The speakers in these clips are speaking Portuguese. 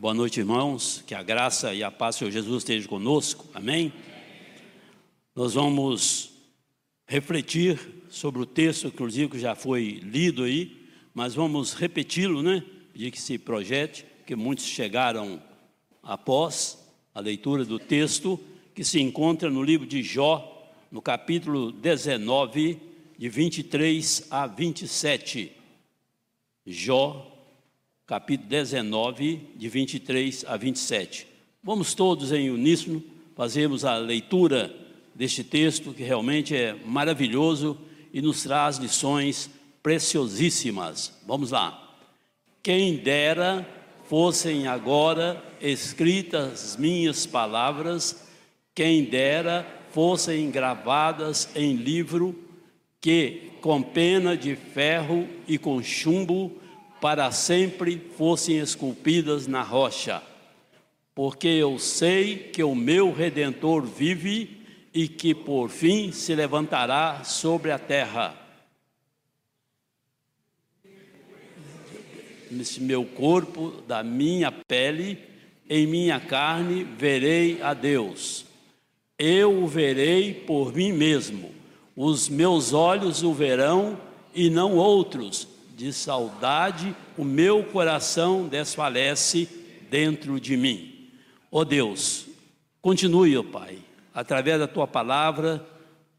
Boa noite, irmãos. Que a graça e a paz do Senhor Jesus estejam conosco. Amém? Nós vamos refletir sobre o texto, inclusive, que já foi lido aí, mas vamos repeti-lo, né? Pedir que se projete, que muitos chegaram após a leitura do texto, que se encontra no livro de Jó, no capítulo 19, de 23 a 27. Jó, capítulo 19, de 23 a 27. Vamos todos em uníssono fazermos a leitura deste texto, que realmente é maravilhoso e nos traz lições preciosíssimas. Vamos lá. Quem dera fossem agora escritas minhas palavras, quem dera fossem gravadas em livro, que com pena de ferro e com chumbo para sempre fossem esculpidas na rocha. Porque eu sei que o meu redentor vive e que por fim se levantará sobre a terra. Nesse meu corpo, da minha pele, em minha carne, verei a Deus. Eu o verei por mim mesmo. Os meus olhos o verão e não outros. De saudade, o meu coração desfalece dentro de mim. Ó oh Deus, continue, ó oh Pai, através da tua palavra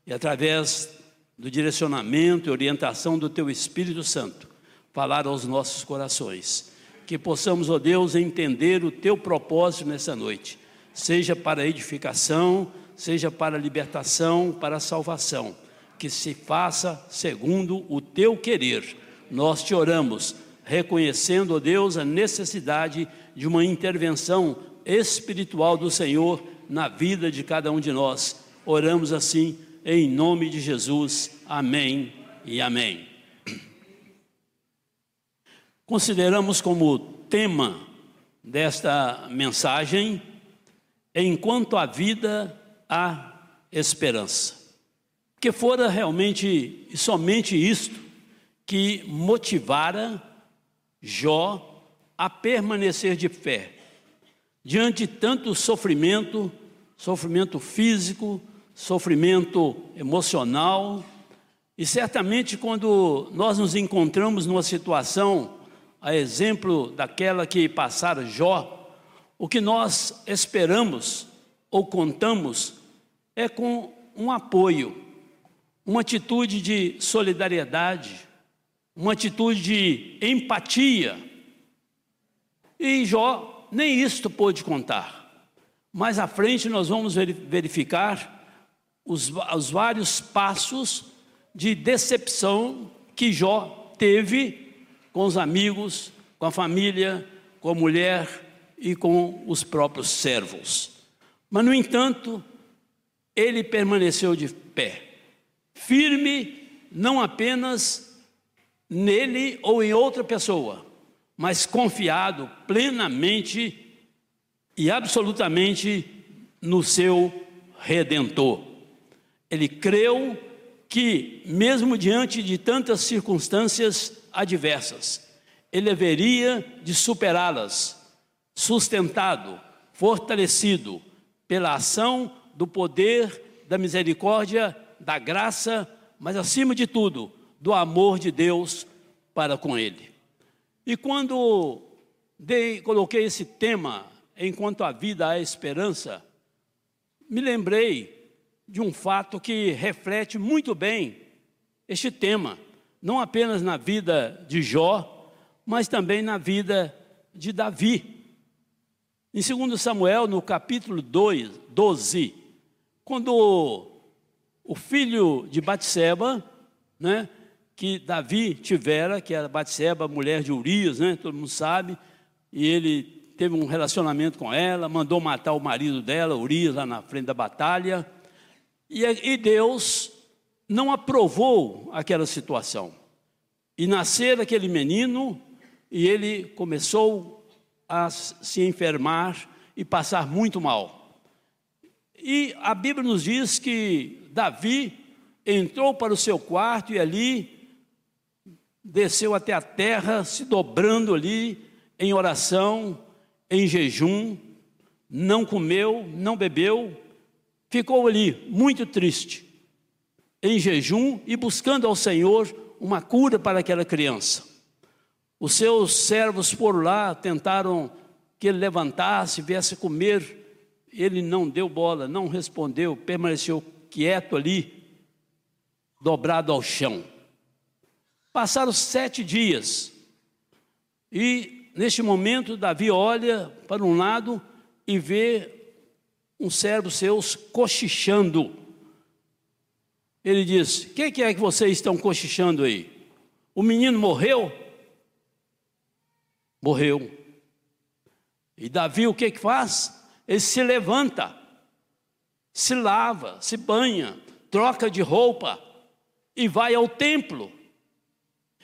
e através do direcionamento e orientação do teu Espírito Santo, falar aos nossos corações. Que possamos, ó Deus, entender o teu propósito nessa noite, seja para edificação, seja para libertação, para salvação. Que se faça segundo o teu querer. Nós te oramos, reconhecendo, ó Deus, a necessidade de uma intervenção espiritual do Senhor na vida de cada um de nós. Oramos assim, em nome de Jesus. Amém e amém. Consideramos como tema desta mensagem, enquanto a vida há esperança. Que fora realmente e somente isto que motivara Jó a permanecer de pé, diante de tanto sofrimento, sofrimento físico, sofrimento emocional, e certamente quando nós nos encontramos numa situação a exemplo daquela que passara Jó, o que nós esperamos ou contamos é com um apoio, uma atitude de solidariedade, uma atitude de empatia. E Jó nem isto pôde contar. Mais à frente nós vamos verificar os, os vários passos de decepção que Jó teve com os amigos, com a família, com a mulher e com os próprios servos. Mas, no entanto, ele permaneceu de pé, firme não apenas nele ou em outra pessoa, mas confiado plenamente e absolutamente no seu redentor. Ele creu que, mesmo diante de tantas circunstâncias adversas. Ele haveria de superá-las, sustentado, fortalecido pela ação do poder, da misericórdia, da graça, mas acima de tudo, do amor de Deus para com ele. E quando dei, coloquei esse tema, enquanto a vida há esperança, me lembrei de um fato que reflete muito bem este tema não apenas na vida de Jó, mas também na vida de Davi. Em 2 Samuel, no capítulo 2, 12, quando o filho de Batseba, né, que Davi tivera, que era Batseba, mulher de Urias, né, todo mundo sabe, e ele teve um relacionamento com ela, mandou matar o marido dela, Urias, lá na frente da batalha, e, e Deus não aprovou aquela situação. E nascer aquele menino, e ele começou a se enfermar e passar muito mal. E a Bíblia nos diz que Davi entrou para o seu quarto e ali desceu até a terra, se dobrando ali em oração, em jejum, não comeu, não bebeu, ficou ali muito triste, em jejum e buscando ao Senhor uma cura para aquela criança. Os seus servos por lá tentaram que ele levantasse, viesse comer, ele não deu bola, não respondeu, permaneceu quieto ali, dobrado ao chão. Passaram sete dias, e neste momento Davi olha para um lado e vê um servo seus cochichando. Ele diz: O que, que é que vocês estão cochichando aí? O menino morreu? Morreu. E Davi o que, que faz? Ele se levanta, se lava, se banha, troca de roupa e vai ao templo.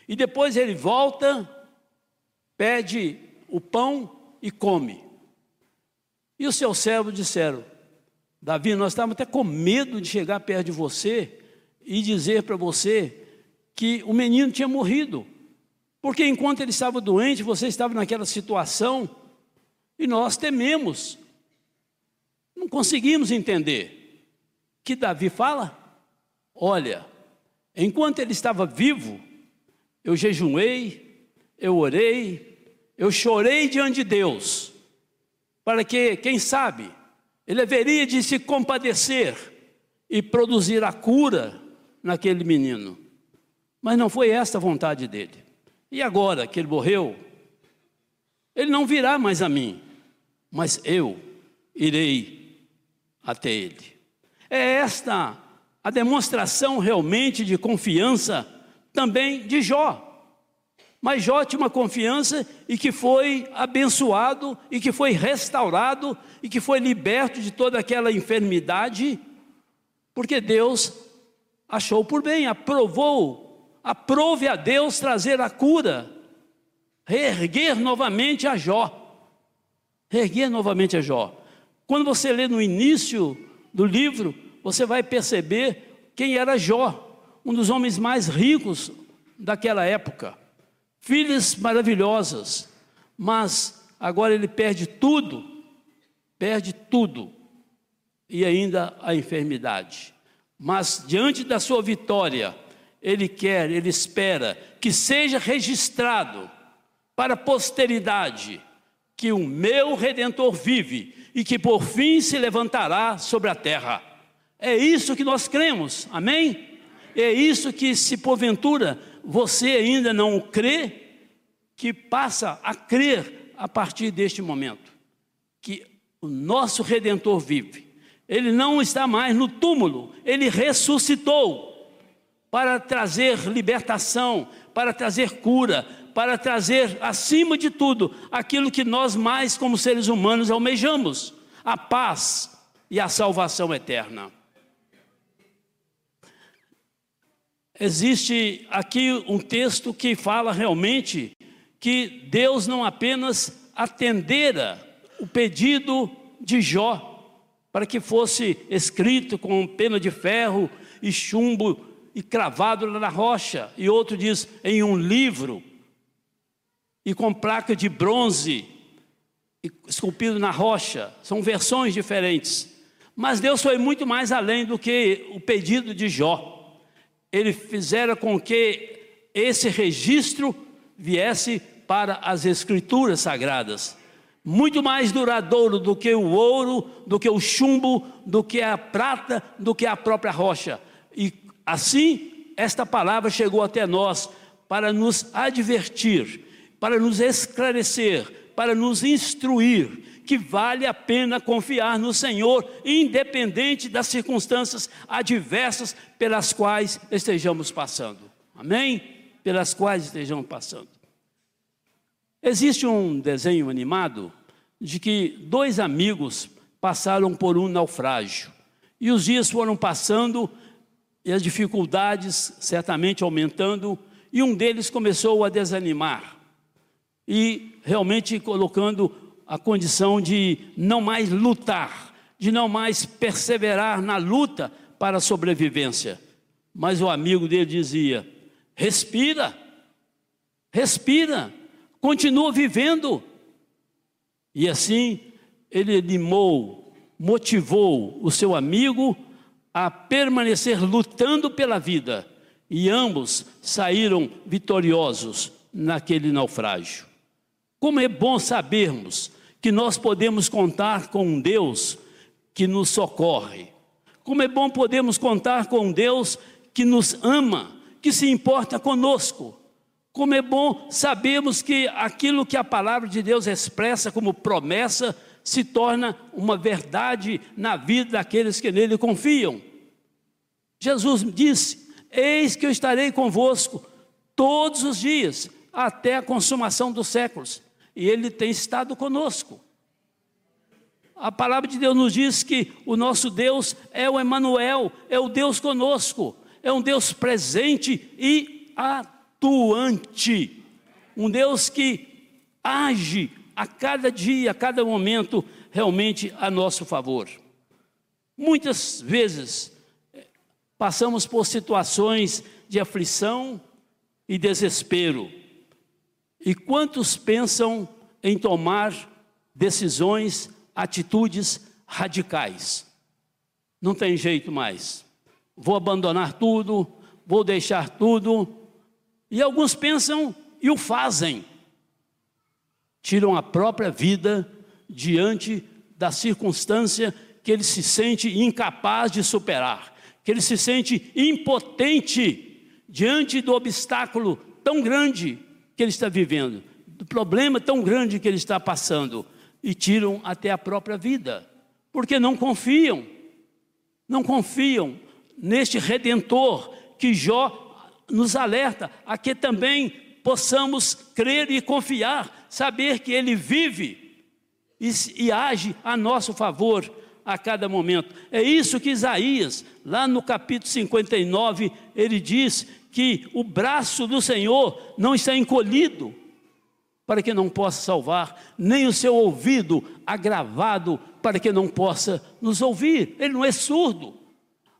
E depois ele volta, pede o pão e come. E os seus servos disseram: Davi, nós estávamos até com medo de chegar perto de você e dizer para você que o menino tinha morrido. Porque enquanto ele estava doente, você estava naquela situação e nós tememos. Não conseguimos entender. Que Davi fala? Olha, enquanto ele estava vivo, eu jejuei, eu orei, eu chorei diante de Deus, para que, quem sabe, ele haveria de se compadecer e produzir a cura naquele menino. Mas não foi esta a vontade dele. E agora que ele morreu, ele não virá mais a mim, mas eu irei até ele. É esta a demonstração realmente de confiança também de Jó. Mas Jó tinha uma confiança e que foi abençoado, e que foi restaurado, e que foi liberto de toda aquela enfermidade, porque Deus achou por bem, aprovou, aprove a Deus trazer a cura, reerguer novamente a Jó. Reerguer novamente a Jó. Quando você lê no início do livro, você vai perceber quem era Jó, um dos homens mais ricos daquela época. Filhas maravilhosas, mas agora ele perde tudo, perde tudo, e ainda a enfermidade. Mas diante da sua vitória, ele quer, ele espera que seja registrado para a posteridade que o meu redentor vive e que por fim se levantará sobre a terra. É isso que nós cremos, amém? É isso que, se porventura você ainda não crê, que passa a crer a partir deste momento, que o nosso redentor vive. Ele não está mais no túmulo, ele ressuscitou para trazer libertação, para trazer cura, para trazer, acima de tudo, aquilo que nós mais, como seres humanos, almejamos: a paz e a salvação eterna. Existe aqui um texto que fala realmente que Deus não apenas atendera o pedido de Jó, para que fosse escrito com pena de ferro e chumbo e cravado na rocha, e outro diz em um livro, e com placa de bronze esculpido na rocha. São versões diferentes. Mas Deus foi muito mais além do que o pedido de Jó. Ele fizera com que esse registro viesse para as escrituras sagradas. Muito mais duradouro do que o ouro, do que o chumbo, do que a prata, do que a própria rocha. E assim, esta palavra chegou até nós para nos advertir para nos esclarecer, para nos instruir que vale a pena confiar no Senhor, independente das circunstâncias adversas pelas quais estejamos passando. Amém? Pelas quais estejamos passando. Existe um desenho animado de que dois amigos passaram por um naufrágio. E os dias foram passando e as dificuldades certamente aumentando, e um deles começou a desanimar e realmente colocando a condição de não mais lutar, de não mais perseverar na luta para a sobrevivência. Mas o amigo dele dizia: respira, respira, continua vivendo. E assim ele animou, motivou o seu amigo a permanecer lutando pela vida, e ambos saíram vitoriosos naquele naufrágio. Como é bom sabermos que nós podemos contar com um Deus que nos socorre. Como é bom podermos contar com um Deus que nos ama, que se importa conosco. Como é bom sabermos que aquilo que a palavra de Deus expressa como promessa se torna uma verdade na vida daqueles que nele confiam. Jesus disse: Eis que eu estarei convosco todos os dias, até a consumação dos séculos. E Ele tem estado conosco. A palavra de Deus nos diz que o nosso Deus é o Emanuel, é o Deus conosco, é um Deus presente e atuante, um Deus que age a cada dia, a cada momento, realmente a nosso favor. Muitas vezes passamos por situações de aflição e desespero. E quantos pensam em tomar decisões, atitudes radicais? Não tem jeito mais. Vou abandonar tudo, vou deixar tudo. E alguns pensam e o fazem. Tiram a própria vida diante da circunstância que ele se sente incapaz de superar que ele se sente impotente diante do obstáculo tão grande que ele está vivendo, do problema tão grande que ele está passando, e tiram até a própria vida, porque não confiam, não confiam neste redentor que Jó nos alerta a que também possamos crer e confiar, saber que ele vive e, e age a nosso favor a cada momento. É isso que Isaías, lá no capítulo 59, ele diz que o braço do Senhor não está encolhido para que não possa salvar, nem o seu ouvido agravado para que não possa nos ouvir. Ele não é surdo.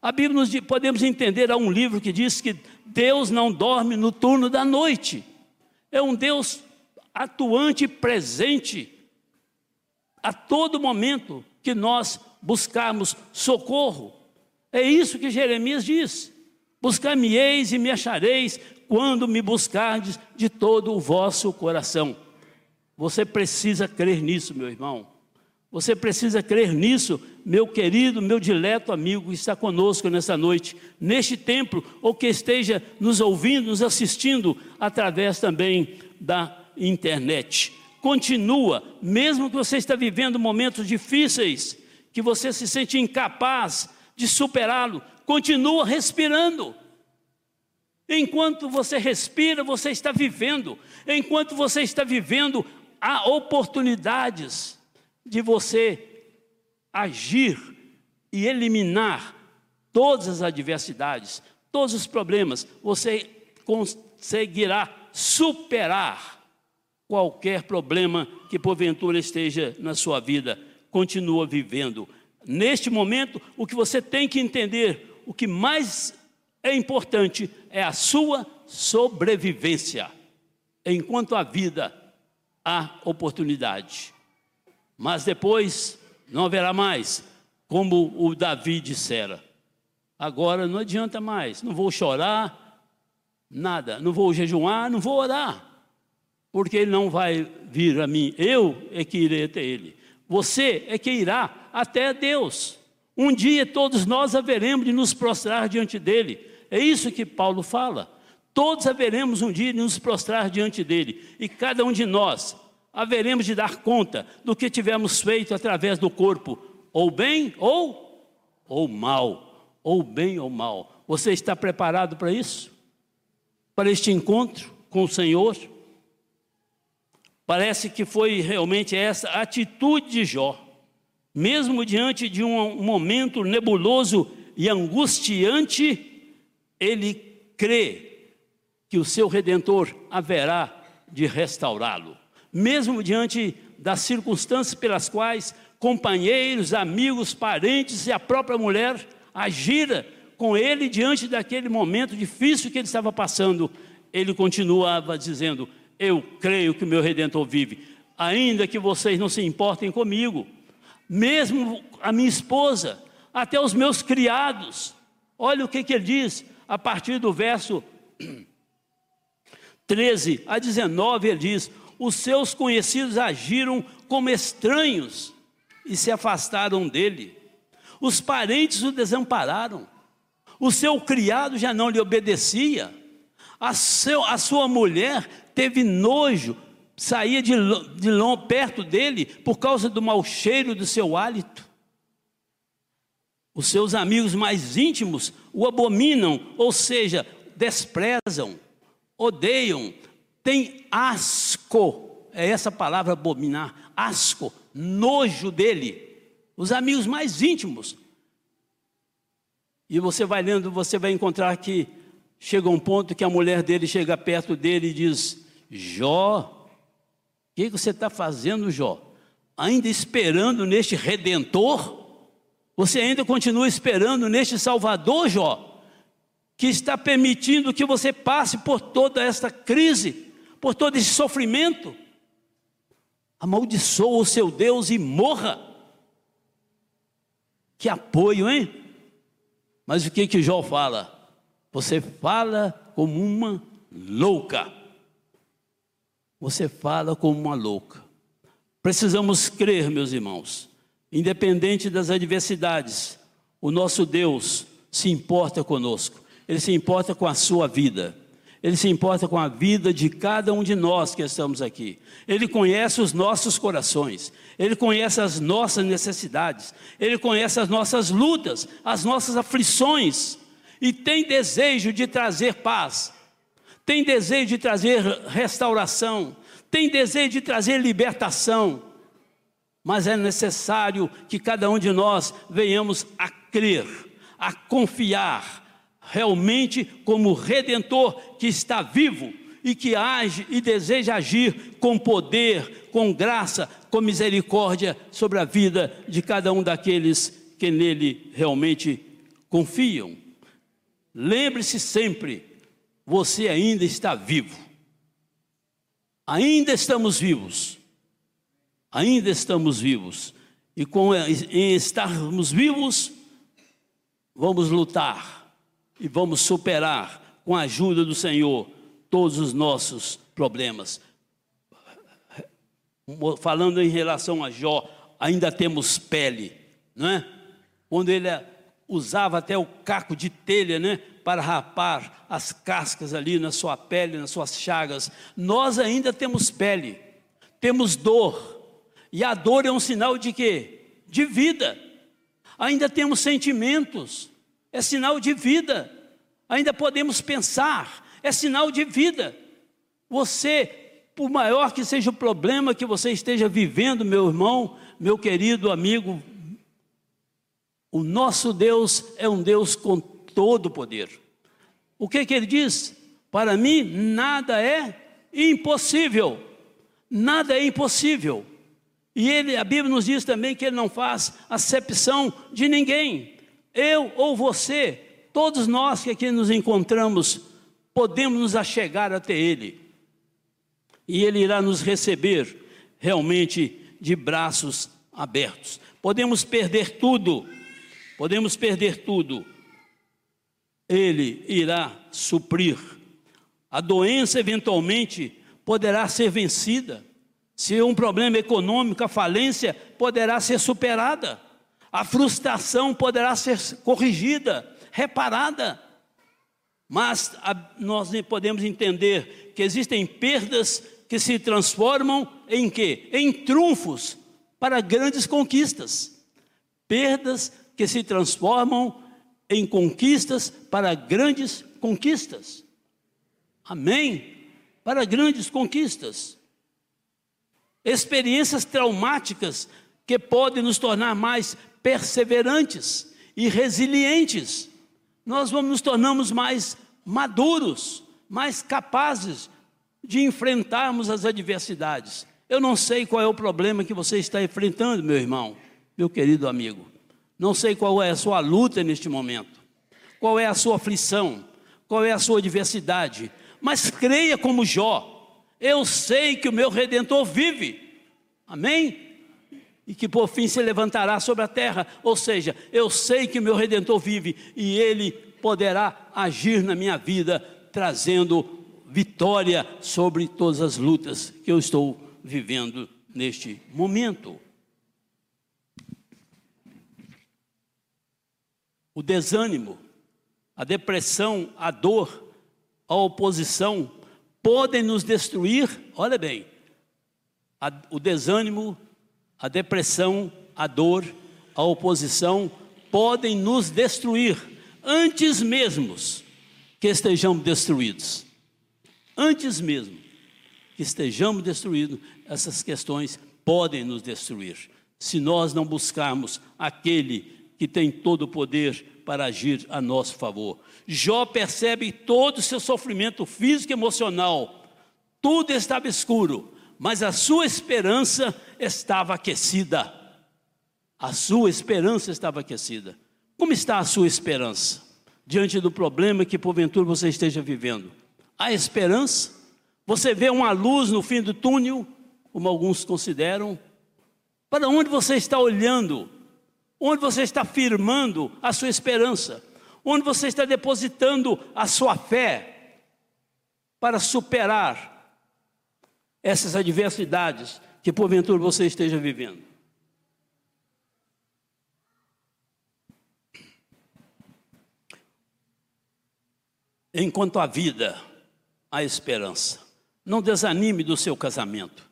A Bíblia nos podemos entender há um livro que diz que Deus não dorme no turno da noite. É um Deus atuante e presente a todo momento que nós buscarmos socorro. É isso que Jeremias diz: Buscar-me-eis e me achareis quando me buscardes de todo o vosso coração. Você precisa crer nisso, meu irmão. Você precisa crer nisso, meu querido, meu dileto amigo que está conosco nessa noite, neste templo, ou que esteja nos ouvindo, nos assistindo através também da internet. Continua, mesmo que você está vivendo momentos difíceis, que você se sente incapaz de superá-lo, continua respirando. Enquanto você respira, você está vivendo. Enquanto você está vivendo, há oportunidades de você agir e eliminar todas as adversidades, todos os problemas. Você conseguirá superar qualquer problema que porventura esteja na sua vida continua vivendo. Neste momento, o que você tem que entender, o que mais é importante é a sua sobrevivência. Enquanto a vida há oportunidade. Mas depois não haverá mais, como o Davi dissera. Agora não adianta mais, não vou chorar, nada, não vou jejuar, não vou orar, porque ele não vai vir a mim, eu é que irei até ele. Você é que irá até Deus. Um dia todos nós haveremos de nos prostrar diante dele. É isso que Paulo fala. Todos haveremos um dia de nos prostrar diante dele. E cada um de nós haveremos de dar conta do que tivemos feito através do corpo, ou bem ou, ou mal. Ou bem ou mal. Você está preparado para isso? Para este encontro com o Senhor? Parece que foi realmente essa atitude de Jó, mesmo diante de um momento nebuloso e angustiante, ele crê que o seu redentor haverá de restaurá-lo, mesmo diante das circunstâncias pelas quais companheiros, amigos, parentes e a própria mulher agiram com ele diante daquele momento difícil que ele estava passando, ele continuava dizendo: eu creio que o meu redentor vive. ainda que vocês não se importem comigo, mesmo a minha esposa, até os meus criados. Olha o que, que ele diz a partir do verso 13 a 19, ele diz: Os seus conhecidos agiram como estranhos e se afastaram dele. Os parentes o desampararam. O seu criado já não lhe obedecia. A, seu, a sua mulher teve nojo, saía de, de longe, perto dele por causa do mau cheiro do seu hálito. Os seus amigos mais íntimos o abominam, ou seja, desprezam, odeiam, têm asco, é essa palavra abominar, asco, nojo dele. Os amigos mais íntimos. E você vai lendo, você vai encontrar que chega um ponto que a mulher dele chega perto dele e diz: Jó, o que você está fazendo, Jó? Ainda esperando neste redentor? Você ainda continua esperando neste Salvador, Jó, que está permitindo que você passe por toda esta crise, por todo esse sofrimento? Amaldiçoa o seu Deus e morra. Que apoio, hein? Mas o que que Jó fala? Você fala como uma louca. Você fala como uma louca. Precisamos crer, meus irmãos, independente das adversidades, o nosso Deus se importa conosco, Ele se importa com a sua vida. Ele se importa com a vida de cada um de nós que estamos aqui. Ele conhece os nossos corações, Ele conhece as nossas necessidades, Ele conhece as nossas lutas, as nossas aflições, e tem desejo de trazer paz, tem desejo de trazer restauração, tem desejo de trazer libertação, mas é necessário que cada um de nós venhamos a crer, a confiar, realmente como redentor que está vivo e que age e deseja agir com poder, com graça, com misericórdia sobre a vida de cada um daqueles que nele realmente confiam. Lembre-se sempre, você ainda está vivo. Ainda estamos vivos. Ainda estamos vivos. E com em estarmos vivos, vamos lutar e vamos superar, com a ajuda do Senhor, todos os nossos problemas. Falando em relação a Jó, ainda temos pele, não é? Quando ele usava até o caco de telha, né? Para rapar as cascas ali na sua pele, nas suas chagas. Nós ainda temos pele, temos dor. E a dor é um sinal de quê? De vida. Ainda temos sentimentos é sinal de vida. Ainda podemos pensar, é sinal de vida. Você, por maior que seja o problema que você esteja vivendo, meu irmão, meu querido amigo, o nosso Deus é um Deus com todo poder. O que, que ele diz? Para mim, nada é impossível. Nada é impossível. E ele, a Bíblia nos diz também que ele não faz acepção de ninguém eu ou você, todos nós que aqui nos encontramos, podemos nos achegar até Ele. E Ele irá nos receber realmente de braços abertos. Podemos perder tudo, podemos perder tudo. Ele irá suprir. A doença eventualmente poderá ser vencida. Se um problema econômico, a falência poderá ser superada a frustração poderá ser corrigida, reparada. Mas a, nós podemos entender que existem perdas que se transformam em quê? Em trunfos para grandes conquistas. Perdas que se transformam em conquistas para grandes conquistas. Amém? Para grandes conquistas. Experiências traumáticas que podem nos tornar mais perseverantes e resilientes. Nós vamos nos tornamos mais maduros, mais capazes de enfrentarmos as adversidades. Eu não sei qual é o problema que você está enfrentando, meu irmão, meu querido amigo. Não sei qual é a sua luta neste momento, qual é a sua aflição, qual é a sua adversidade, mas creia como Jó. Eu sei que o meu redentor vive Amém? E que por fim se levantará sobre a terra. Ou seja, eu sei que meu redentor vive e ele poderá agir na minha vida, trazendo vitória sobre todas as lutas que eu estou vivendo neste momento. O desânimo, a depressão, a dor, a oposição podem nos destruir, olha bem, a, o desânimo, a depressão, a dor, a oposição podem nos destruir antes mesmo que estejamos destruídos. Antes mesmo que estejamos destruídos, essas questões podem nos destruir. Se nós não buscarmos aquele que tem todo o poder para agir a nosso favor. Jó percebe todo o seu sofrimento físico e emocional. Tudo estava escuro, mas a sua esperança estava aquecida. A sua esperança estava aquecida. Como está a sua esperança? Diante do problema que porventura você esteja vivendo. Há esperança? Você vê uma luz no fim do túnel, como alguns consideram? Para onde você está olhando? Onde você está firmando a sua esperança? Onde você está depositando a sua fé para superar essas adversidades que porventura você esteja vivendo? Enquanto a vida, a esperança. Não desanime do seu casamento.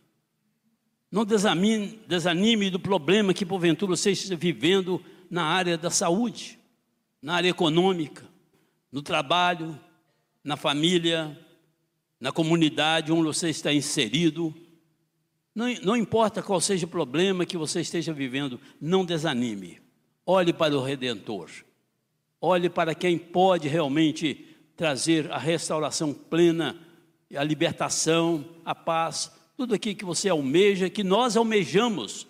Não desanime, desanime do problema que porventura você esteja vivendo na área da saúde, na área econômica, no trabalho, na família, na comunidade onde você está inserido. Não, não importa qual seja o problema que você esteja vivendo, não desanime. Olhe para o Redentor. Olhe para quem pode realmente trazer a restauração plena, a libertação, a paz, tudo aquilo que você almeja, que nós almejamos,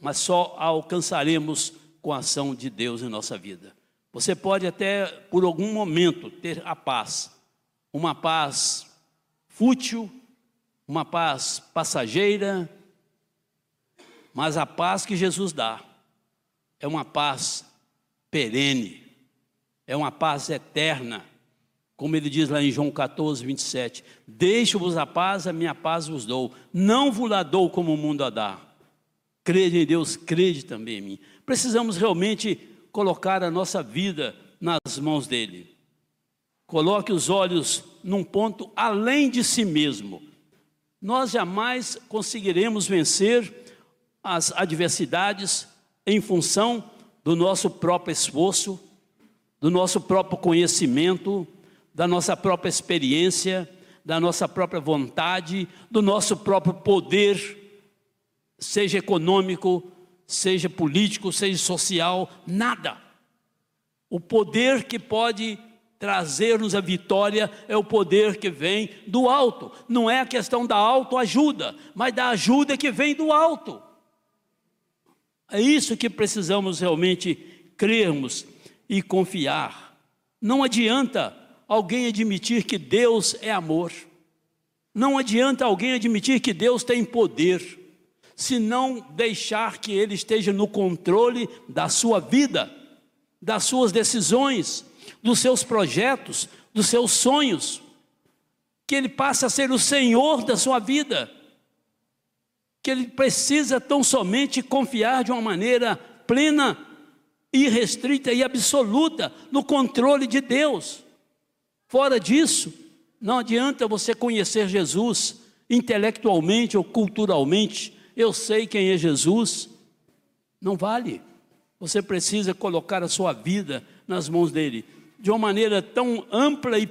mas só alcançaremos com a ação de Deus em nossa vida. Você pode até, por algum momento, ter a paz, uma paz fútil, uma paz passageira, mas a paz que Jesus dá é uma paz perene, é uma paz eterna como ele diz lá em João 14, 27, deixo-vos a paz, a minha paz vos dou, não vos la dou como o mundo a dá. Crede em Deus, crede também em mim. Precisamos realmente colocar a nossa vida nas mãos dele. Coloque os olhos num ponto além de si mesmo. Nós jamais conseguiremos vencer as adversidades em função do nosso próprio esforço, do nosso próprio conhecimento, da nossa própria experiência, da nossa própria vontade, do nosso próprio poder, seja econômico, seja político, seja social, nada. O poder que pode trazer-nos a vitória é o poder que vem do alto. Não é a questão da autoajuda, mas da ajuda que vem do alto. É isso que precisamos realmente crermos e confiar. Não adianta alguém admitir que Deus é amor. Não adianta alguém admitir que Deus tem poder, se não deixar que Ele esteja no controle da sua vida, das suas decisões, dos seus projetos, dos seus sonhos, que Ele passe a ser o Senhor da sua vida, que Ele precisa tão somente confiar de uma maneira plena, irrestrita e absoluta no controle de Deus. Fora disso, não adianta você conhecer Jesus intelectualmente ou culturalmente. Eu sei quem é Jesus. Não vale. Você precisa colocar a sua vida nas mãos dele de uma maneira tão ampla e,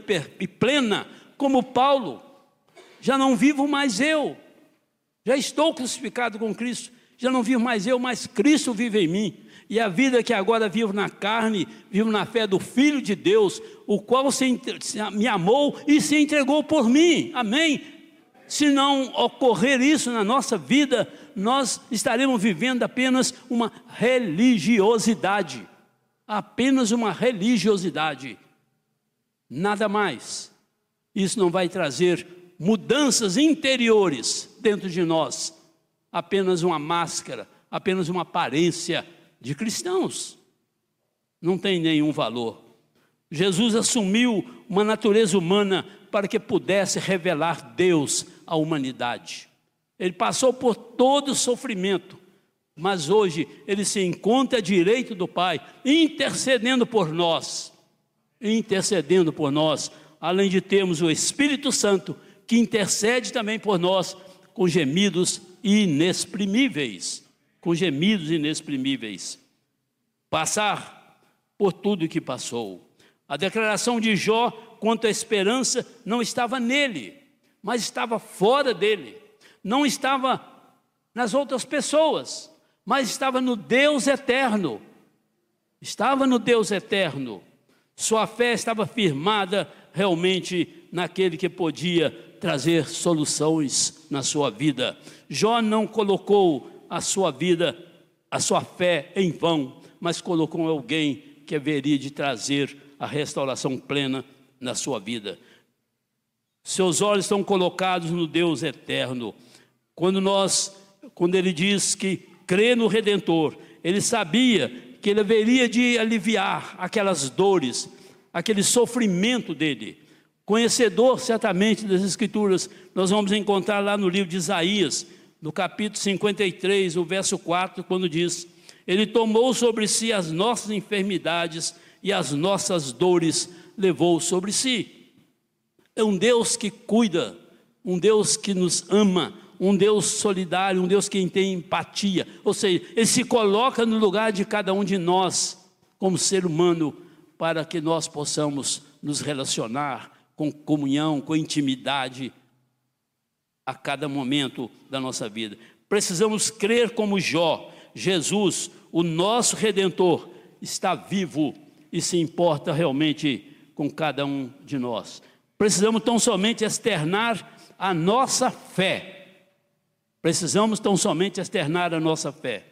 plena como Paulo. Já não vivo mais eu, já estou crucificado com Cristo, já não vivo mais eu, mas Cristo vive em mim. E a vida que agora vivo na carne, vivo na fé do Filho de Deus, o qual se, me amou e se entregou por mim. Amém? Se não ocorrer isso na nossa vida, nós estaremos vivendo apenas uma religiosidade. Apenas uma religiosidade. Nada mais. Isso não vai trazer mudanças interiores dentro de nós apenas uma máscara, apenas uma aparência de cristãos. Não tem nenhum valor. Jesus assumiu uma natureza humana para que pudesse revelar Deus à humanidade. Ele passou por todo o sofrimento, mas hoje ele se encontra à direita do Pai, intercedendo por nós, intercedendo por nós, além de termos o Espírito Santo, que intercede também por nós com gemidos inexprimíveis, com gemidos inexprimíveis. Passar por tudo que passou. A declaração de Jó quanto à esperança não estava nele, mas estava fora dele. Não estava nas outras pessoas, mas estava no Deus eterno. Estava no Deus eterno. Sua fé estava firmada realmente naquele que podia trazer soluções na sua vida. Jó não colocou a sua vida, a sua fé em vão, mas colocou alguém que haveria de trazer a restauração plena na sua vida. Seus olhos estão colocados no Deus eterno. Quando nós, quando ele diz que crê no Redentor, ele sabia que ele haveria de aliviar aquelas dores, aquele sofrimento dele. Conhecedor certamente das Escrituras, nós vamos encontrar lá no livro de Isaías, no capítulo 53, o verso 4, quando diz: Ele tomou sobre si as nossas enfermidades e as nossas dores levou sobre si. É um Deus que cuida, um Deus que nos ama, um Deus solidário, um Deus que tem empatia. Ou seja, Ele se coloca no lugar de cada um de nós, como ser humano, para que nós possamos nos relacionar com comunhão, com intimidade a cada momento da nossa vida. Precisamos crer como Jó, Jesus, o nosso redentor, está vivo e se importa realmente com cada um de nós. Precisamos tão somente externar a nossa fé. Precisamos tão somente externar a nossa fé.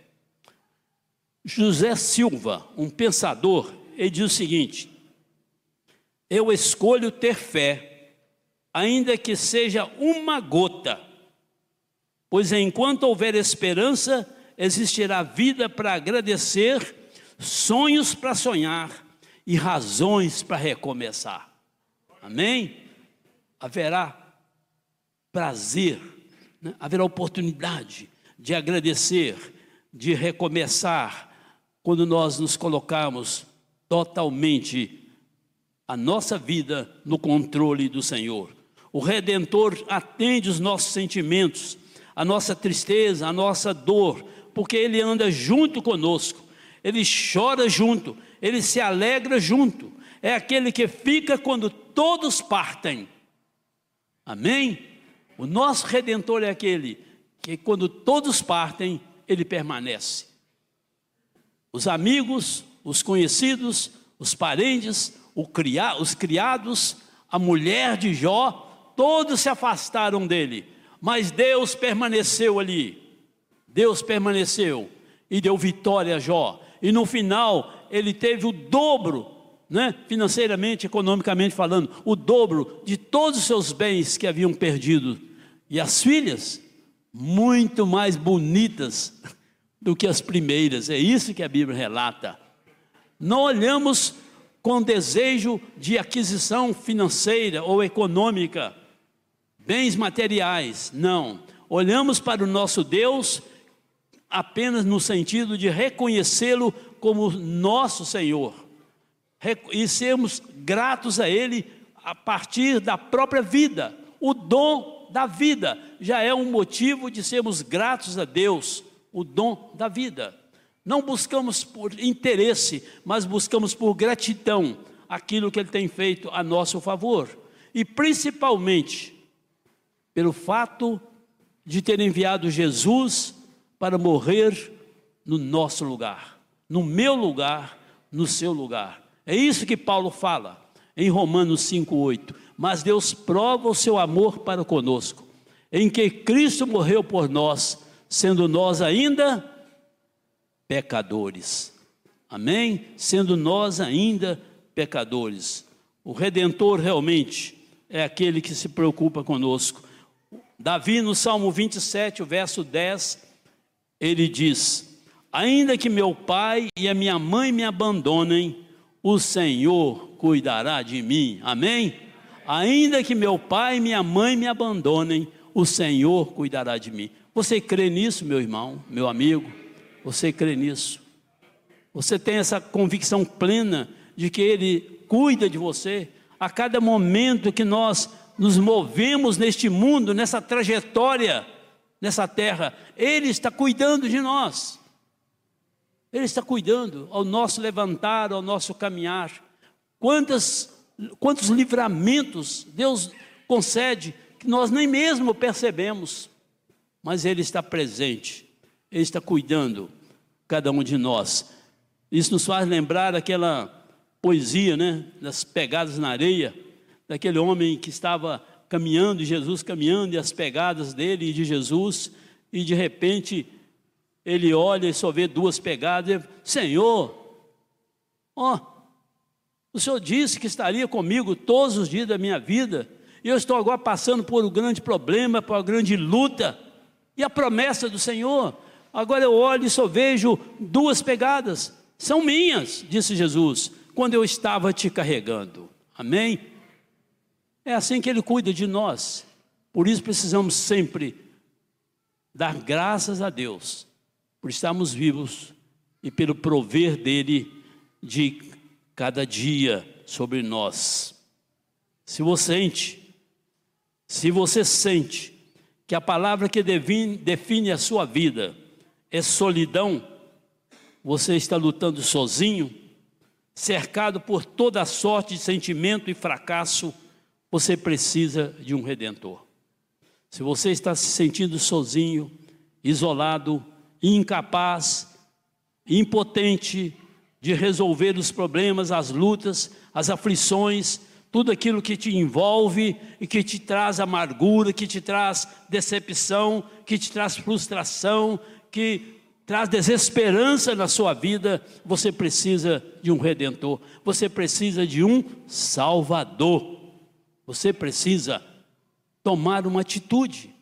José Silva, um pensador, ele diz o seguinte: eu escolho ter fé, ainda que seja uma gota, pois enquanto houver esperança, existirá vida para agradecer, sonhos para sonhar e razões para recomeçar. Amém? Haverá prazer, né? haverá oportunidade de agradecer, de recomeçar, quando nós nos colocarmos totalmente a nossa vida no controle do Senhor. O Redentor atende os nossos sentimentos, a nossa tristeza, a nossa dor, porque Ele anda junto conosco, Ele chora junto, Ele se alegra junto, é aquele que fica quando todos partem. Amém? O nosso Redentor é aquele que quando todos partem, Ele permanece. Os amigos, os conhecidos, os parentes, os criados, a mulher de Jó, todos se afastaram dele, mas Deus permaneceu ali. Deus permaneceu e deu vitória a Jó. E no final, ele teve o dobro, né, financeiramente, economicamente falando, o dobro de todos os seus bens que haviam perdido. E as filhas, muito mais bonitas do que as primeiras. É isso que a Bíblia relata. Não olhamos com desejo de aquisição financeira ou econômica, bens materiais. Não. Olhamos para o nosso Deus apenas no sentido de reconhecê-lo como nosso Senhor e sermos gratos a Ele a partir da própria vida. O dom da vida já é um motivo de sermos gratos a Deus, o dom da vida. Não buscamos por interesse, mas buscamos por gratidão aquilo que Ele tem feito a nosso favor. E principalmente pelo fato de ter enviado Jesus para morrer no nosso lugar, no meu lugar, no seu lugar. É isso que Paulo fala em Romanos 5,8. Mas Deus prova o seu amor para conosco, em que Cristo morreu por nós, sendo nós ainda pecadores. Amém? Sendo nós ainda pecadores. O redentor realmente é aquele que se preocupa conosco. Davi, no Salmo 27, o verso 10, ele diz: Ainda que meu pai e a minha mãe me abandonem, o Senhor cuidará de mim. Amém? Ainda que meu pai e minha mãe me abandonem, o Senhor cuidará de mim. Você crê nisso, meu irmão, meu amigo? Você crê nisso? Você tem essa convicção plena de que Ele cuida de você a cada momento que nós nos movemos neste mundo, nessa trajetória, nessa terra, Ele está cuidando de nós. Ele está cuidando ao nosso levantar, ao nosso caminhar. Quantas, quantos livramentos Deus concede que nós nem mesmo percebemos, mas Ele está presente, Ele está cuidando cada um de nós. Isso nos faz lembrar aquela poesia, né, das pegadas na areia, daquele homem que estava caminhando, e Jesus caminhando, e as pegadas dele e de Jesus, e de repente ele olha e só vê duas pegadas, e, Senhor, ó, o Senhor disse que estaria comigo todos os dias da minha vida, e eu estou agora passando por um grande problema, por uma grande luta, e a promessa do Senhor, agora eu olho e só vejo duas pegadas, são minhas, disse Jesus, quando eu estava te carregando, amém? É assim que Ele cuida de nós, por isso precisamos sempre dar graças a Deus, por estarmos vivos e pelo prover dEle de cada dia sobre nós. Se você sente, se você sente que a palavra que define, a sua vida é solidão, você está lutando sozinho, cercado por toda sorte de sentimento e fracasso, você precisa de um redentor. Se você está se sentindo sozinho, isolado, incapaz, impotente de resolver os problemas, as lutas, as aflições, tudo aquilo que te envolve e que te traz amargura, que te traz decepção, que te traz frustração, que traz desesperança na sua vida, você precisa de um redentor, você precisa de um salvador. Você precisa tomar uma atitude,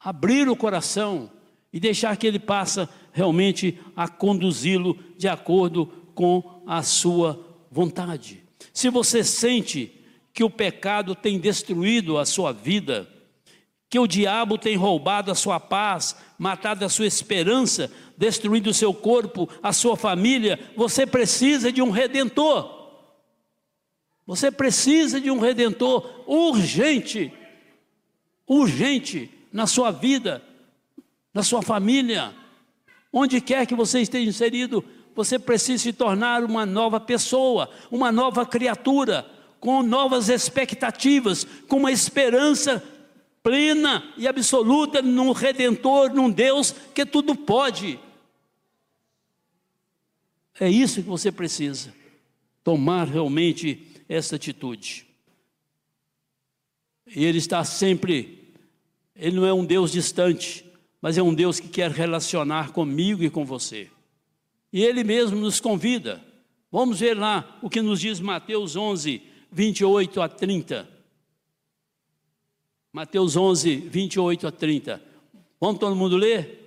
abrir o coração e deixar que ele passe realmente a conduzi-lo de acordo com a sua vontade. Se você sente que o pecado tem destruído a sua vida, que o diabo tem roubado a sua paz, matado a sua esperança, destruído o seu corpo, a sua família, você precisa de um redentor. Você precisa de um redentor urgente, urgente na sua vida, na sua família, onde quer que você esteja inserido, você precisa se tornar uma nova pessoa, uma nova criatura, com novas expectativas, com uma esperança plena e absoluta num redentor, num Deus que tudo pode. É isso que você precisa, tomar realmente essa atitude. E Ele está sempre, Ele não é um Deus distante, mas é um Deus que quer relacionar comigo e com você. E Ele mesmo nos convida. Vamos ver lá o que nos diz Mateus 11, 28 a 30. Mateus 11, 28 a 30. Vamos todo mundo ler?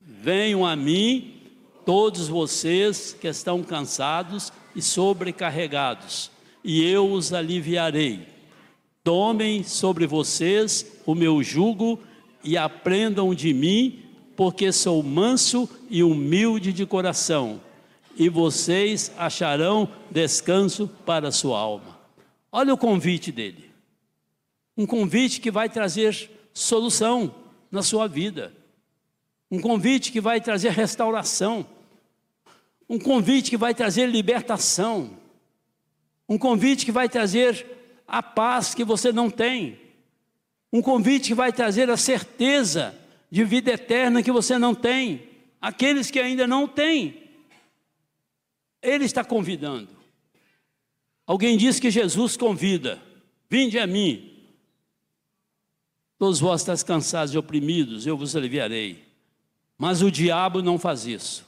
Venham a mim, todos vocês que estão cansados e sobrecarregados, e eu os aliviarei. Tomem sobre vocês o meu jugo e aprendam de mim, porque sou manso e humilde de coração, e vocês acharão descanso para a sua alma. Olha o convite dele um convite que vai trazer solução na sua vida, um convite que vai trazer restauração, um convite que vai trazer libertação, um convite que vai trazer a paz que você não tem, um convite que vai trazer a certeza de vida eterna que você não tem, aqueles que ainda não têm. Ele está convidando. Alguém disse que Jesus convida: Vinde a mim, Todos vós estáis cansados e oprimidos, eu vos aliviarei. Mas o diabo não faz isso.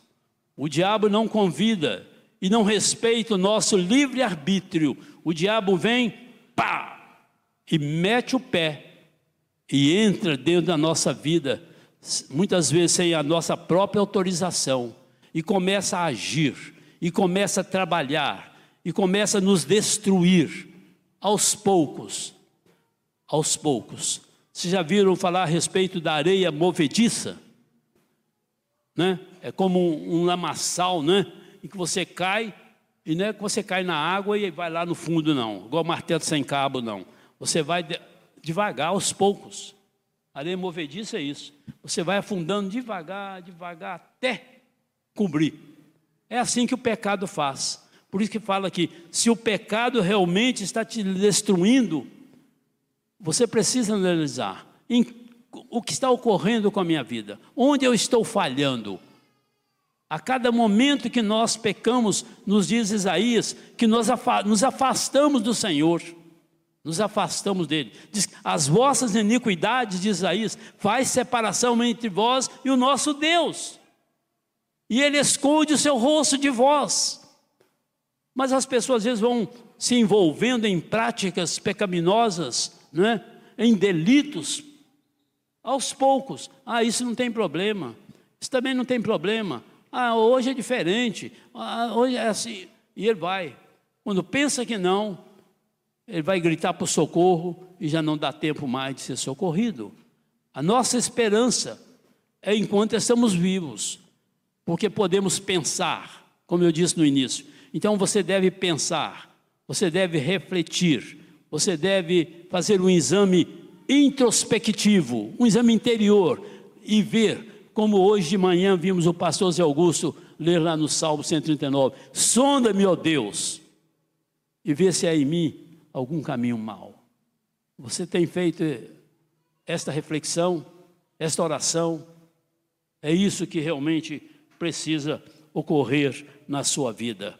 O diabo não convida e não respeita o nosso livre-arbítrio. O diabo vem, pá, e mete o pé e entra dentro da nossa vida muitas vezes sem a nossa própria autorização, e começa a agir, e começa a trabalhar, e começa a nos destruir aos poucos. Aos poucos. Vocês já viram falar a respeito da areia movediça? Né? É como um, um lamaçal, né? Em que você cai, e não é que você cai na água e vai lá no fundo, não. Igual martelo sem cabo, não. Você vai de, devagar, aos poucos. Areia movediça é isso. Você vai afundando devagar, devagar, até cobrir. É assim que o pecado faz. Por isso que fala que se o pecado realmente está te destruindo, você precisa analisar em, o que está ocorrendo com a minha vida, onde eu estou falhando. A cada momento que nós pecamos, nos diz Isaías, que nós nos afastamos do Senhor, nos afastamos dele. Diz, as vossas iniquidades, diz Isaías, faz separação entre vós e o nosso Deus. E ele esconde o seu rosto de vós. Mas as pessoas às vezes vão se envolvendo em práticas pecaminosas, né? em delitos, aos poucos. Ah, isso não tem problema. Isso também não tem problema. Ah, hoje é diferente. Ah, hoje é assim. E ele vai. Quando pensa que não, ele vai gritar por socorro e já não dá tempo mais de ser socorrido. A nossa esperança é enquanto estamos vivos, porque podemos pensar, como eu disse no início. Então você deve pensar, você deve refletir, você deve fazer um exame introspectivo, um exame interior e ver, como hoje de manhã vimos o pastor Zé Augusto ler lá no Salmo 139: Sonda-me, ó Deus, e vê se há em mim algum caminho mau. Você tem feito esta reflexão, esta oração? É isso que realmente precisa ocorrer na sua vida.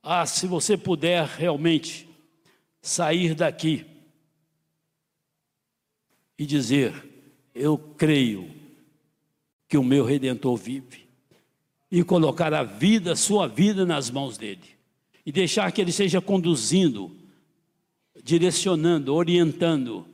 Ah, se você puder realmente sair daqui e dizer: Eu creio que o meu redentor vive, e colocar a vida, sua vida nas mãos dele, e deixar que ele seja conduzindo, direcionando, orientando,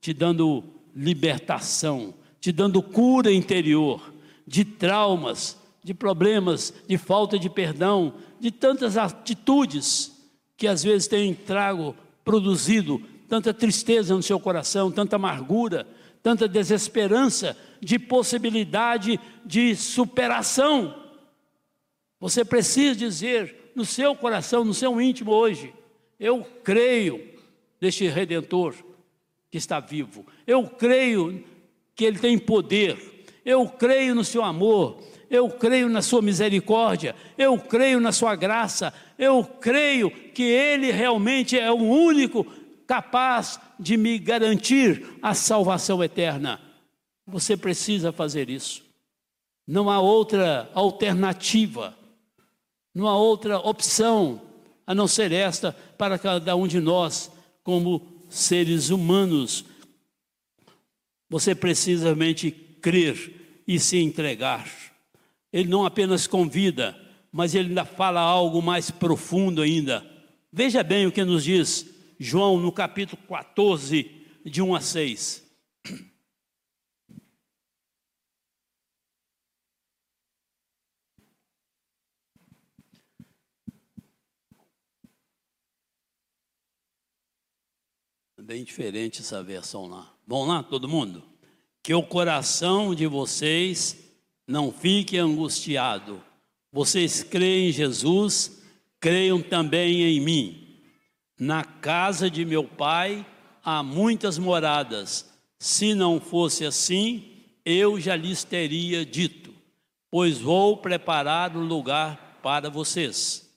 te dando libertação, te dando cura interior de traumas, de problemas, de falta de perdão, de tantas atitudes que às vezes têm trago produzido tanta tristeza no seu coração, tanta amargura, tanta desesperança de possibilidade de superação. Você precisa dizer no seu coração, no seu íntimo hoje: Eu creio neste redentor que está vivo, eu creio que ele tem poder, eu creio no seu amor, eu creio na Sua misericórdia, eu creio na Sua graça, eu creio que Ele realmente é o único capaz de me garantir a salvação eterna. Você precisa fazer isso. Não há outra alternativa, não há outra opção a não ser esta para cada um de nós, como seres humanos. Você precisa realmente crer e se entregar ele não apenas convida, mas ele ainda fala algo mais profundo ainda. Veja bem o que nos diz João no capítulo 14, de 1 a 6. Bem diferente essa versão lá. Vamos lá, todo mundo? Que o coração de vocês não fique angustiado. Vocês creem em Jesus, creiam também em mim. Na casa de meu pai há muitas moradas. Se não fosse assim, eu já lhes teria dito, pois vou preparar um lugar para vocês.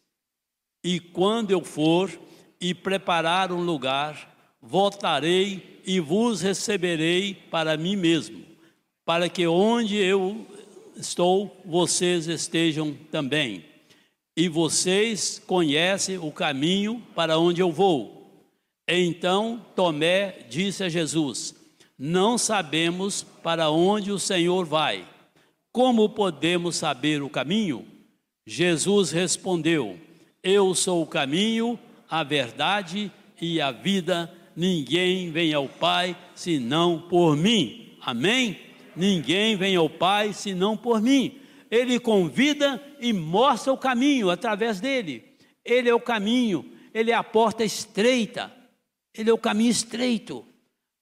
E quando eu for e preparar um lugar, voltarei e vos receberei para mim mesmo, para que onde eu estou, vocês estejam também. E vocês conhecem o caminho para onde eu vou. Então Tomé disse a Jesus: Não sabemos para onde o Senhor vai. Como podemos saber o caminho? Jesus respondeu: Eu sou o caminho, a verdade e a vida. Ninguém vem ao Pai senão por mim. Amém? Ninguém vem ao Pai senão por mim. Ele convida e mostra o caminho através dele. Ele é o caminho, ele é a porta estreita, ele é o caminho estreito.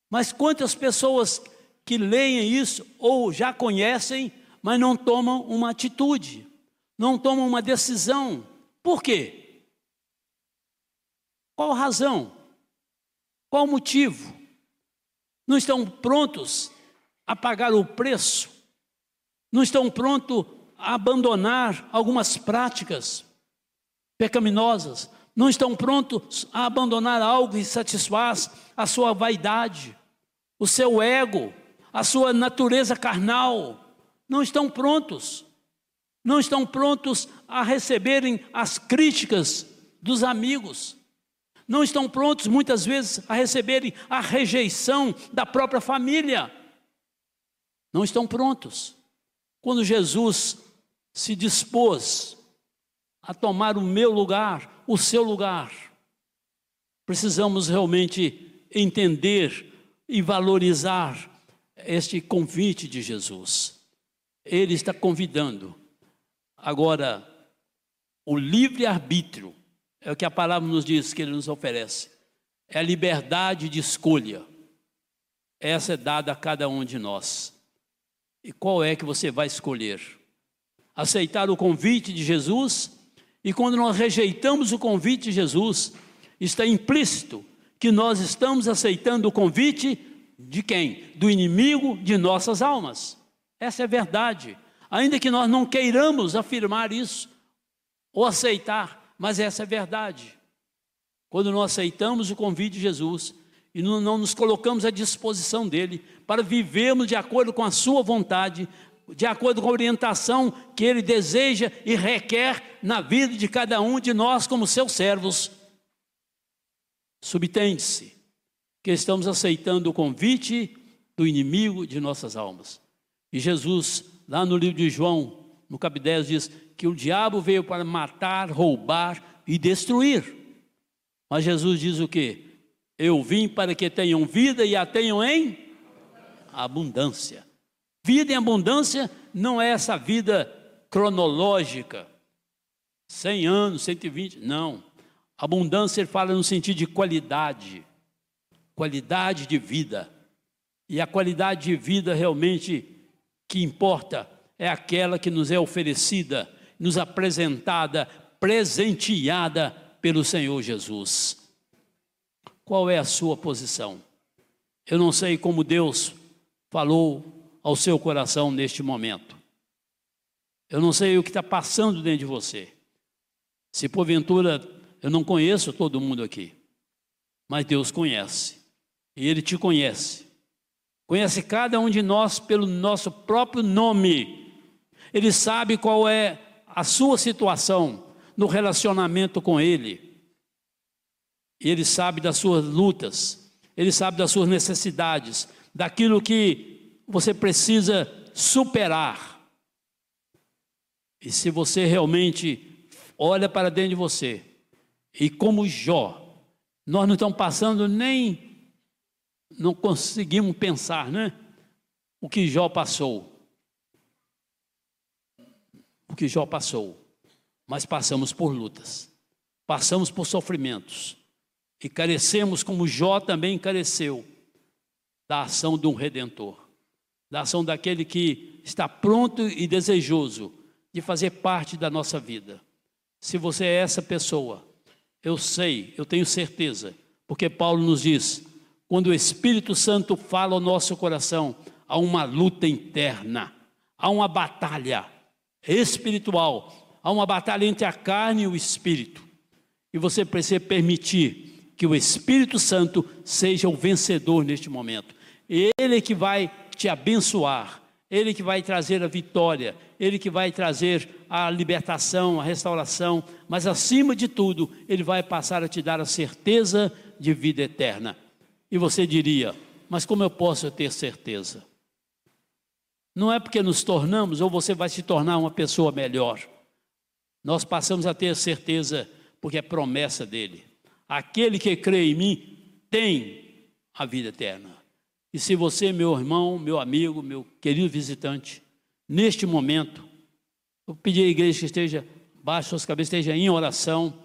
Mas quantas pessoas que leem isso ou já conhecem, mas não tomam uma atitude, não tomam uma decisão. Por quê? Qual razão? Qual motivo? Não estão prontos a pagar o preço? Não estão prontos abandonar algumas práticas pecaminosas? Não estão prontos a abandonar algo que satisfaz a sua vaidade, o seu ego, a sua natureza carnal? Não estão prontos. Não estão prontos a receberem as críticas dos amigos não estão prontos muitas vezes a receberem a rejeição da própria família. Não estão prontos. Quando Jesus se dispôs a tomar o meu lugar, o seu lugar, precisamos realmente entender e valorizar este convite de Jesus. Ele está convidando. Agora, o livre-arbítrio é o que a palavra nos diz que ele nos oferece. É a liberdade de escolha. Essa é dada a cada um de nós. E qual é que você vai escolher? Aceitar o convite de Jesus? E quando nós rejeitamos o convite de Jesus, está implícito que nós estamos aceitando o convite de quem? Do inimigo de nossas almas. Essa é a verdade. Ainda que nós não queiramos afirmar isso ou aceitar, mas essa é a verdade. Quando não aceitamos o convite de Jesus e não, nos colocamos à disposição dele para vivermos de acordo com a sua vontade, de acordo com a orientação que ele deseja e requer na vida de cada um de nós como seus servos, subtende-se que estamos aceitando o convite do inimigo de nossas almas. E Jesus, lá no livro de João, no capítulo 10, diz: que o diabo veio para matar, roubar e destruir. Mas Jesus diz o que? Eu vim para que tenham vida e a tenham em abundância. Vida em abundância não é essa vida cronológica, 100 anos, 120, não. Abundância ele fala no sentido de qualidade, qualidade de vida. E a qualidade de vida realmente que importa é aquela que nos é oferecida nos apresentada, presenteada pelo Senhor Jesus. Qual é a sua posição? Eu não sei como Deus falou ao seu coração neste momento. Eu não sei o que está passando dentro de você. Se porventura eu não conheço todo mundo aqui, mas Deus conhece, e Ele te conhece. Conhece cada um de nós pelo nosso próprio nome. Ele sabe qual é a sua situação no relacionamento com Ele. Ele sabe das suas lutas, Ele sabe das suas necessidades, daquilo que você precisa superar. E se você realmente olha para dentro de você, e como Jó, nós não estamos passando nem, não conseguimos pensar, né? O que Jó passou o que Jó passou, mas passamos por lutas, passamos por sofrimentos e carecemos, como Jó também careceu, da ação de um redentor, da ação daquele que está pronto e desejoso de fazer parte da nossa vida. Se você é essa pessoa, eu sei, eu tenho certeza, porque Paulo nos diz: quando o Espírito Santo fala ao nosso coração, há uma luta interna, há uma batalha espiritual. Há uma batalha entre a carne e o espírito. E você precisa permitir que o Espírito Santo seja o vencedor neste momento. Ele que vai te abençoar, ele que vai trazer a vitória, ele que vai trazer a libertação, a restauração, mas acima de tudo, ele vai passar a te dar a certeza de vida eterna. E você diria: Mas como eu posso ter certeza? Não é porque nos tornamos ou você vai se tornar uma pessoa melhor. Nós passamos a ter certeza porque é promessa dele. Aquele que crê em mim tem a vida eterna. E se você, meu irmão, meu amigo, meu querido visitante, neste momento, eu pedi à igreja que esteja baixo suas cabeças, esteja em oração,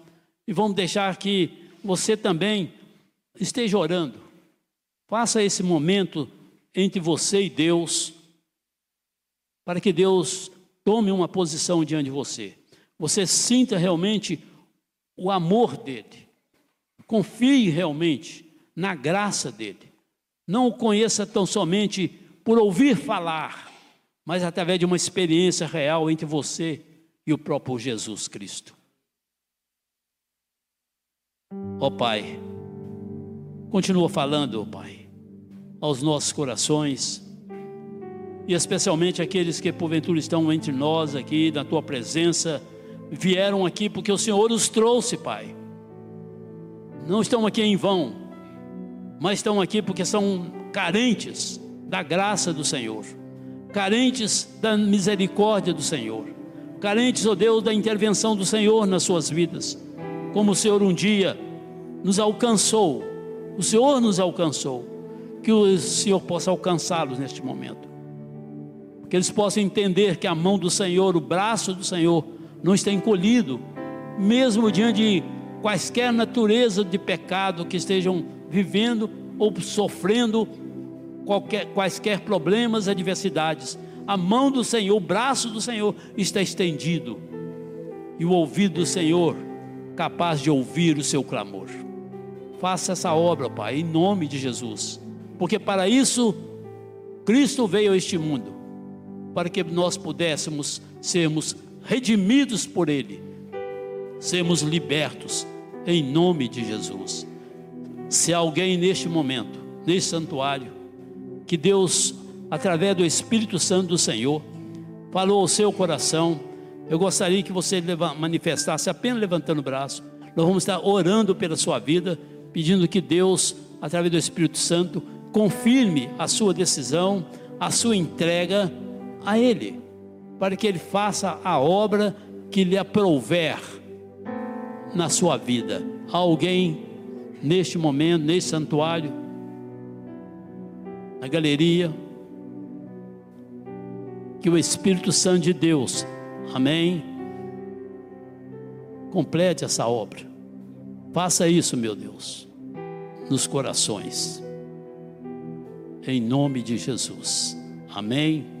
e vamos deixar que você também esteja orando. Faça esse momento entre você e Deus, para que Deus tome uma posição diante de você. Você sinta realmente o amor dele. Confie realmente na graça dele. Não o conheça tão somente por ouvir falar, mas através de uma experiência real entre você e o próprio Jesus Cristo. Ó oh, Pai, continua falando, ó oh, Pai, aos nossos corações, e especialmente aqueles que porventura estão entre nós aqui, na tua presença, vieram aqui porque o Senhor os trouxe, Pai. Não estão aqui em vão, mas estão aqui porque são carentes da graça do Senhor, carentes da misericórdia do Senhor, carentes, ó oh Deus, da intervenção do Senhor nas suas vidas. Como o Senhor um dia nos alcançou, o Senhor nos alcançou, que o Senhor possa alcançá-los neste momento. Que eles possam entender que a mão do Senhor, o braço do Senhor, não está encolhido, mesmo diante de quaisquer natureza de pecado que estejam vivendo ou sofrendo qualquer, quaisquer problemas, adversidades. A mão do Senhor, o braço do Senhor está estendido e o ouvido do Senhor capaz de ouvir o seu clamor. Faça essa obra, Pai, em nome de Jesus, porque para isso Cristo veio a este mundo, para que nós pudéssemos sermos redimidos por Ele, sermos libertos em nome de Jesus. Se alguém neste momento, neste santuário, que Deus, através do Espírito Santo do Senhor, falou ao seu coração, eu gostaria que você manifestasse apenas levantando o braço. Nós vamos estar orando pela sua vida, pedindo que Deus, através do Espírito Santo, confirme a sua decisão, a sua entrega a Ele, para que Ele faça a obra que lhe aprouver na sua vida. Alguém neste momento, neste santuário, na galeria, que o Espírito Santo de Deus, amém, complete essa obra. Faça isso, meu Deus, nos corações, em nome de Jesus, amém.